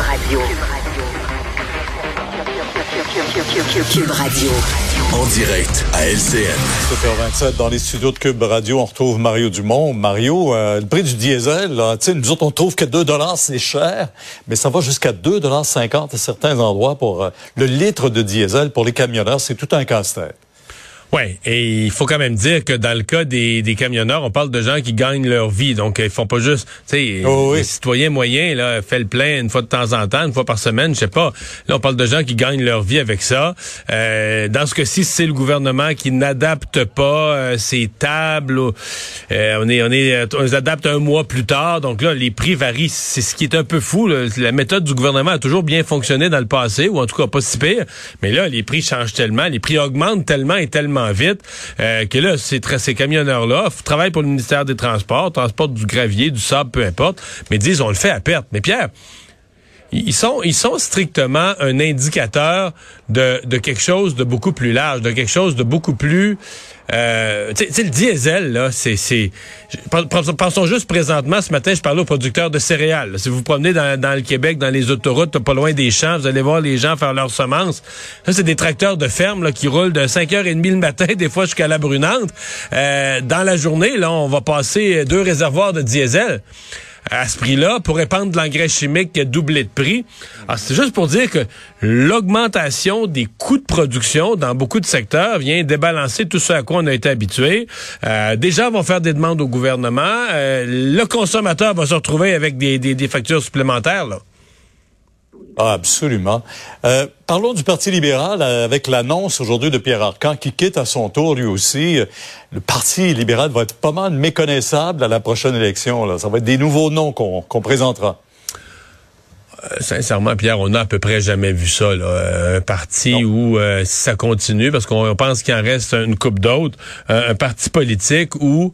Radio. Cube Radio. En direct à LCN. 7h27 dans les studios de Cube Radio, on retrouve Mario Dumont. Mario, euh, le prix du diesel, là, nous autres, on trouve que 2 dollars, c'est cher, mais ça va jusqu'à 2,50 dollars à certains endroits pour euh, le litre de diesel pour les camionneurs. C'est tout un casse-tête. Oui, et il faut quand même dire que dans le cas des, des camionneurs, on parle de gens qui gagnent leur vie. Donc, ils font pas juste, tu sais, Oh oui. les citoyens moyens, là, fait le plein une fois de temps en temps, une fois par semaine, je sais pas. Là, on parle de gens qui gagnent leur vie avec ça. Euh, dans ce cas-ci, c'est le gouvernement qui n'adapte pas euh, ses tables. euh, on est, on est, on les adapte un mois plus tard. Donc là, les prix varient. C'est ce qui est un peu fou. là. La méthode du gouvernement a toujours bien fonctionné dans le passé, ou en tout cas pas si pire. Mais là, les prix changent tellement, les prix augmentent tellement et tellement vite euh, que là, ces, camionneurs-là travaillent pour le ministère des Transports, transportent du gravier, du sable, peu importe, mais disent on le fait à perte. Mais Pierre, ils sont, ils sont strictement un indicateur de, de quelque chose de beaucoup plus large, de quelque chose de beaucoup plus... Euh, tu sais- le diesel, là, c'est... c'est Pensons juste présentement, ce matin, je parlais aux producteurs de céréales. Si vous vous promenez dans, dans le Québec, dans les autoroutes, pas loin des champs, vous allez voir les gens faire leurs semences. Ça, c'est des tracteurs de ferme là, qui roulent de 5h30 le matin, des fois jusqu'à la brunante. Euh, dans la journée, là, on va passer deux réservoirs de diesel à ce prix-là pour répandre de l'engrais chimique qui a doublé de prix. Alors, c'est juste pour dire que l'augmentation des coûts de production dans beaucoup de secteurs vient débalancer tout ce à quoi on a été habitué. Euh, des gens vont faire des demandes au gouvernement. Euh, le consommateur va se retrouver avec des, des, des factures supplémentaires. Là. Ah, absolument. Euh, parlons du Parti libéral euh, avec l'annonce aujourd'hui de Pierre Arcan qui quitte à son tour lui aussi. Euh, Le Parti libéral va être pas mal méconnaissable à la prochaine élection. Là. Ça va être des nouveaux noms qu'on présentera. Sincèrement, Pierre, on n'a à peu près jamais vu ça. Là. Un parti où, euh, si ça continue, parce qu'on pense qu'il en reste une coupe d'autres, un parti politique où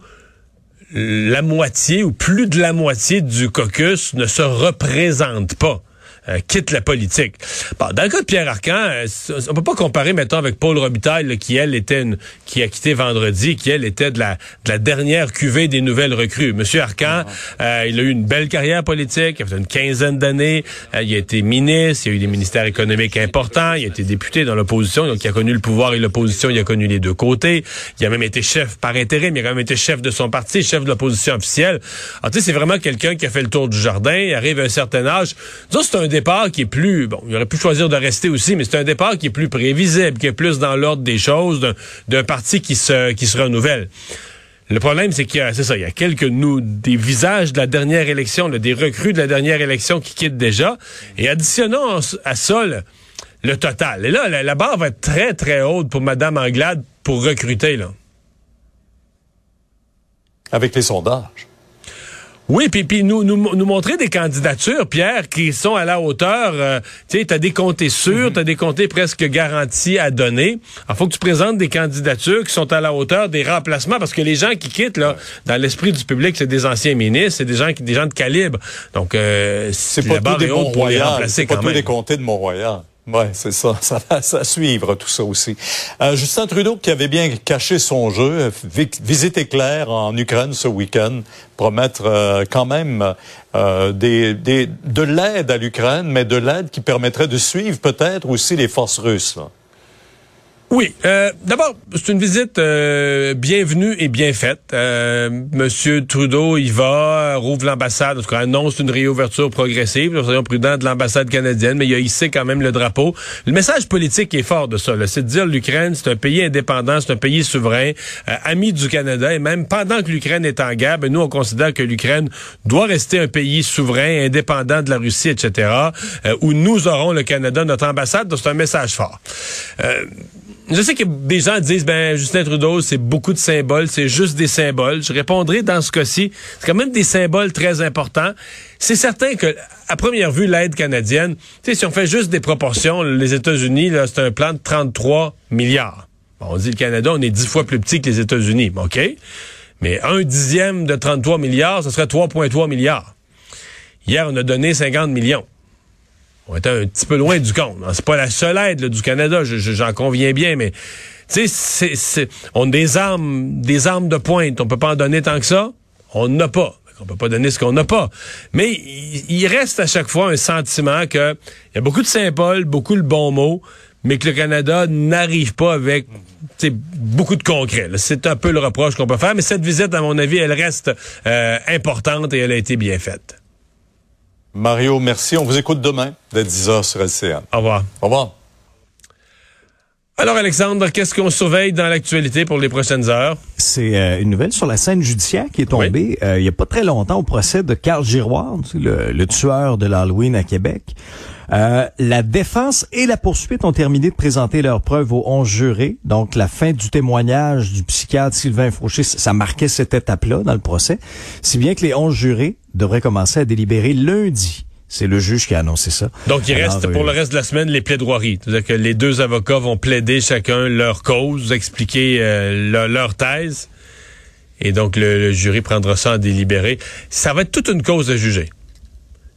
la moitié ou plus de la moitié du caucus ne se représente pas. Euh, quitte la politique. Bon, dans le cas de Pierre Arcan, euh, on peut pas comparer, mettons, avec Paul Robitaille, là, qui, elle, était une, qui a quitté vendredi, qui, elle, était de la, de la dernière cuvée des nouvelles recrues. Monsieur Arcan, euh, il a eu une belle carrière politique, il a fait une quinzaine d'années, euh, il a été ministre, il a eu des ministères économiques importants, il a été député dans l'opposition, donc il a connu le pouvoir et l'opposition, il a connu les deux côtés. Il a même été chef par intérim, il a quand même été chef de son parti, chef de l'opposition officielle. Alors, tu sais, c'est vraiment quelqu'un qui a fait le tour du jardin, il arrive à un certain âge. C'est départ qui est plus, bon, il aurait pu choisir de rester aussi, mais c'est un départ qui est plus prévisible, qui est plus dans l'ordre des choses, d'un- parti qui se, qui se renouvelle. Le problème, c'est qu'il y a, quelques nous, des visages de la dernière élection, des recrues de la dernière élection qui quittent déjà. Et additionnons à ça le, total. Et là, la, la barre va être très, très haute pour Mme Anglade pour recruter, là. Avec les sondages. Oui, puis, puis nous, nous, nous montrer des candidatures, Pierre, qui sont à la hauteur. euh, tu sais, t'as des comtés sûrs, t'as des comtés presque garantis à donner. Il faut que tu présentes des candidatures qui sont à la hauteur des remplacements, parce que les gens qui quittent, là, dans l'esprit du public, c'est des anciens ministres, c'est des gens qui, des gens de calibre. Donc, euh, C'est pas barre tout des Mont-Royal. C'est pas tous des comtés de Mont-Royal. Ouais, c'est ça. Ça va suivre tout ça aussi. Euh, Justin Trudeau qui avait bien caché son jeu, vi- visite éclair en Ukraine ce week-end, promettre euh, quand même euh, des, des, de l'aide à l'Ukraine, mais de l'aide qui permettrait de suivre peut-être aussi les forces russes. Oui. Euh, D'abord, c'est une visite euh, bienvenue et bien faite. Euh, Monsieur Trudeau, il va, rouvre l'ambassade, en tout cas, annonce une réouverture progressive. Nous soyons prudents de l'ambassade canadienne, mais il a hissé quand même le drapeau. Le message politique est fort de ça. C'est de dire l'Ukraine, c'est un pays indépendant, c'est un pays souverain, euh, ami du Canada, et même pendant que l'Ukraine est en guerre, ben, nous, on considère que l'Ukraine doit rester un pays souverain, indépendant de la Russie, etc., où nous aurons le Canada, notre ambassade. C'est un message fort. Je sais que des gens disent, ben, Justin Trudeau, c'est beaucoup de symboles, c'est juste des symboles. Je répondrai dans ce cas-ci, c'est quand même des symboles très importants. C'est certain que, à première vue, l'aide canadienne, tu sais, si on fait juste des proportions, les États-Unis, là, c'est un plan de 33 milliards. On dit le Canada, on est dix fois plus petit que les États-Unis, OK? Mais un dixième de 33 milliards, ce serait 3,3 milliards. Hier, on a donné 50 millions. On était un petit peu loin du compte. C'est pas la seule aide du Canada, je- je- j'en conviens bien, mais tu sais, on a des armes, des armes de pointe. On peut pas en donner tant que ça. On n'en a pas. On peut pas donner ce qu'on n'a pas. Mais il, reste à chaque fois un sentiment que il y a beaucoup de symboles, beaucoup de bons mots, mais que le Canada n'arrive pas avec beaucoup de concret. C'est un peu le reproche qu'on peut faire. Mais cette visite, à mon avis, elle reste euh, importante et elle a été bien faite. Mario, merci. On vous écoute demain dès 10h sur LCN. Au revoir. Au revoir. Alors Alexandre, qu'est-ce qu'on surveille dans l'actualité pour les prochaines heures? C'est euh, une nouvelle sur la scène judiciaire qui est tombée euh, il y a pas très longtemps au procès de Carl Giroir, le, le tueur de l'Halloween à Québec. Euh, la défense et la poursuite ont terminé de présenter leurs preuves aux 11 jurés. Donc, la fin du témoignage du psychiatre Sylvain Fauché, ça marquait cette étape-là dans le procès. Si bien que les 11 jurés devraient commencer à délibérer lundi. C'est le juge qui a annoncé ça. Donc, il reste pour le reste de la semaine les plaidoiries. C'est-à-dire que les deux avocats vont plaider chacun leur cause, expliquer euh, leur, thèse. Et donc, le, jury prendra ça à délibérer. Ça va être toute une cause à juger.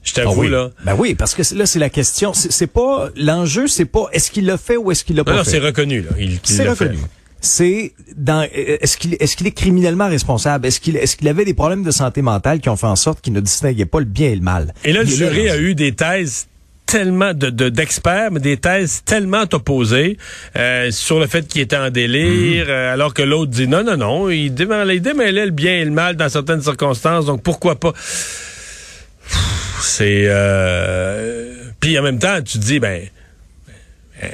Je t'avoue, ah oui. là. Ben oui, parce que là, c'est la question. C'est pas, l'enjeu, c'est pas est-ce qu'il l'a fait ou est-ce qu'il l'a pas non, fait. Non, c'est reconnu, là. Il, c'est reconnu. C'est dans, est-ce qu'il, est-ce qu'il est criminellement responsable? Est-ce qu'il, est-ce qu'il avait des problèmes de santé mentale qui ont fait en sorte qu'il ne distinguait pas le bien et le mal? Et là, le jury a eu des thèses tellement de, d'experts, mais des thèses tellement opposées euh, sur le fait qu'il était en délire, mhm. euh, alors que l'autre dit non, non, non, il démêlait, il démêlait le bien et le mal dans certaines circonstances, donc pourquoi pas? C'est euh... puis en même temps, tu te dis ben euh,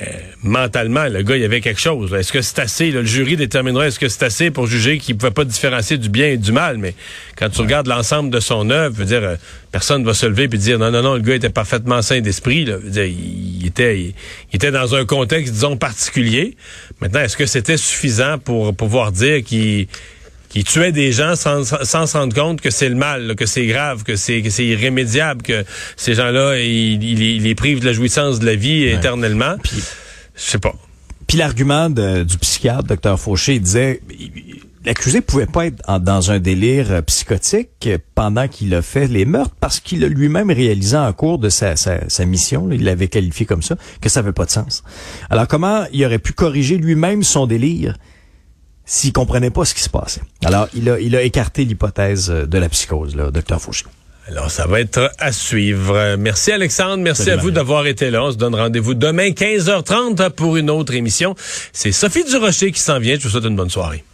mentalement, le gars, il y avait quelque chose. Est-ce que c'est assez? le jury déterminera est-ce que c'est assez pour juger qu'il ne pouvait pas différencier du bien et du mal? Mais quand tu regardes l'ensemble de son œuvre, veux dire, euh, personne ne va se lever et dire non, non, non, le gars était parfaitement sain d'esprit. Il, était, il, était dans un contexte, disons, particulier. Maintenant, est-ce que c'était suffisant pour pouvoir dire qu'il il tuait des gens sans, sans se rendre compte que c'est le mal, que c'est grave, que c'est irrémédiable, que ces gens-là, ils les privent de la jouissance de la vie éternellement? Je sais pas. Puis l'argument du psychiatre, docteur Fauché, il disait l'accusé pouvait pas être dans un délire euh, psychotique pendant qu'il a fait les meurtres parce qu'il a lui-même réalisé en cours de sa, mission, il l'avait qualifié comme ça, que ça avait pas de sens. Alors comment il aurait pu corriger lui-même son délire s'il comprenait pas ce qui se passait? Alors, il a, écarté l'hypothèse de la psychose, là, docteur Fauché. Alors, ça va être à suivre. Merci Alexandre, merci à vous d'avoir été là. On se donne rendez-vous demain 15h30 pour une autre émission. C'est Sophie Durocher qui s'en vient. Je vous souhaite une bonne soirée.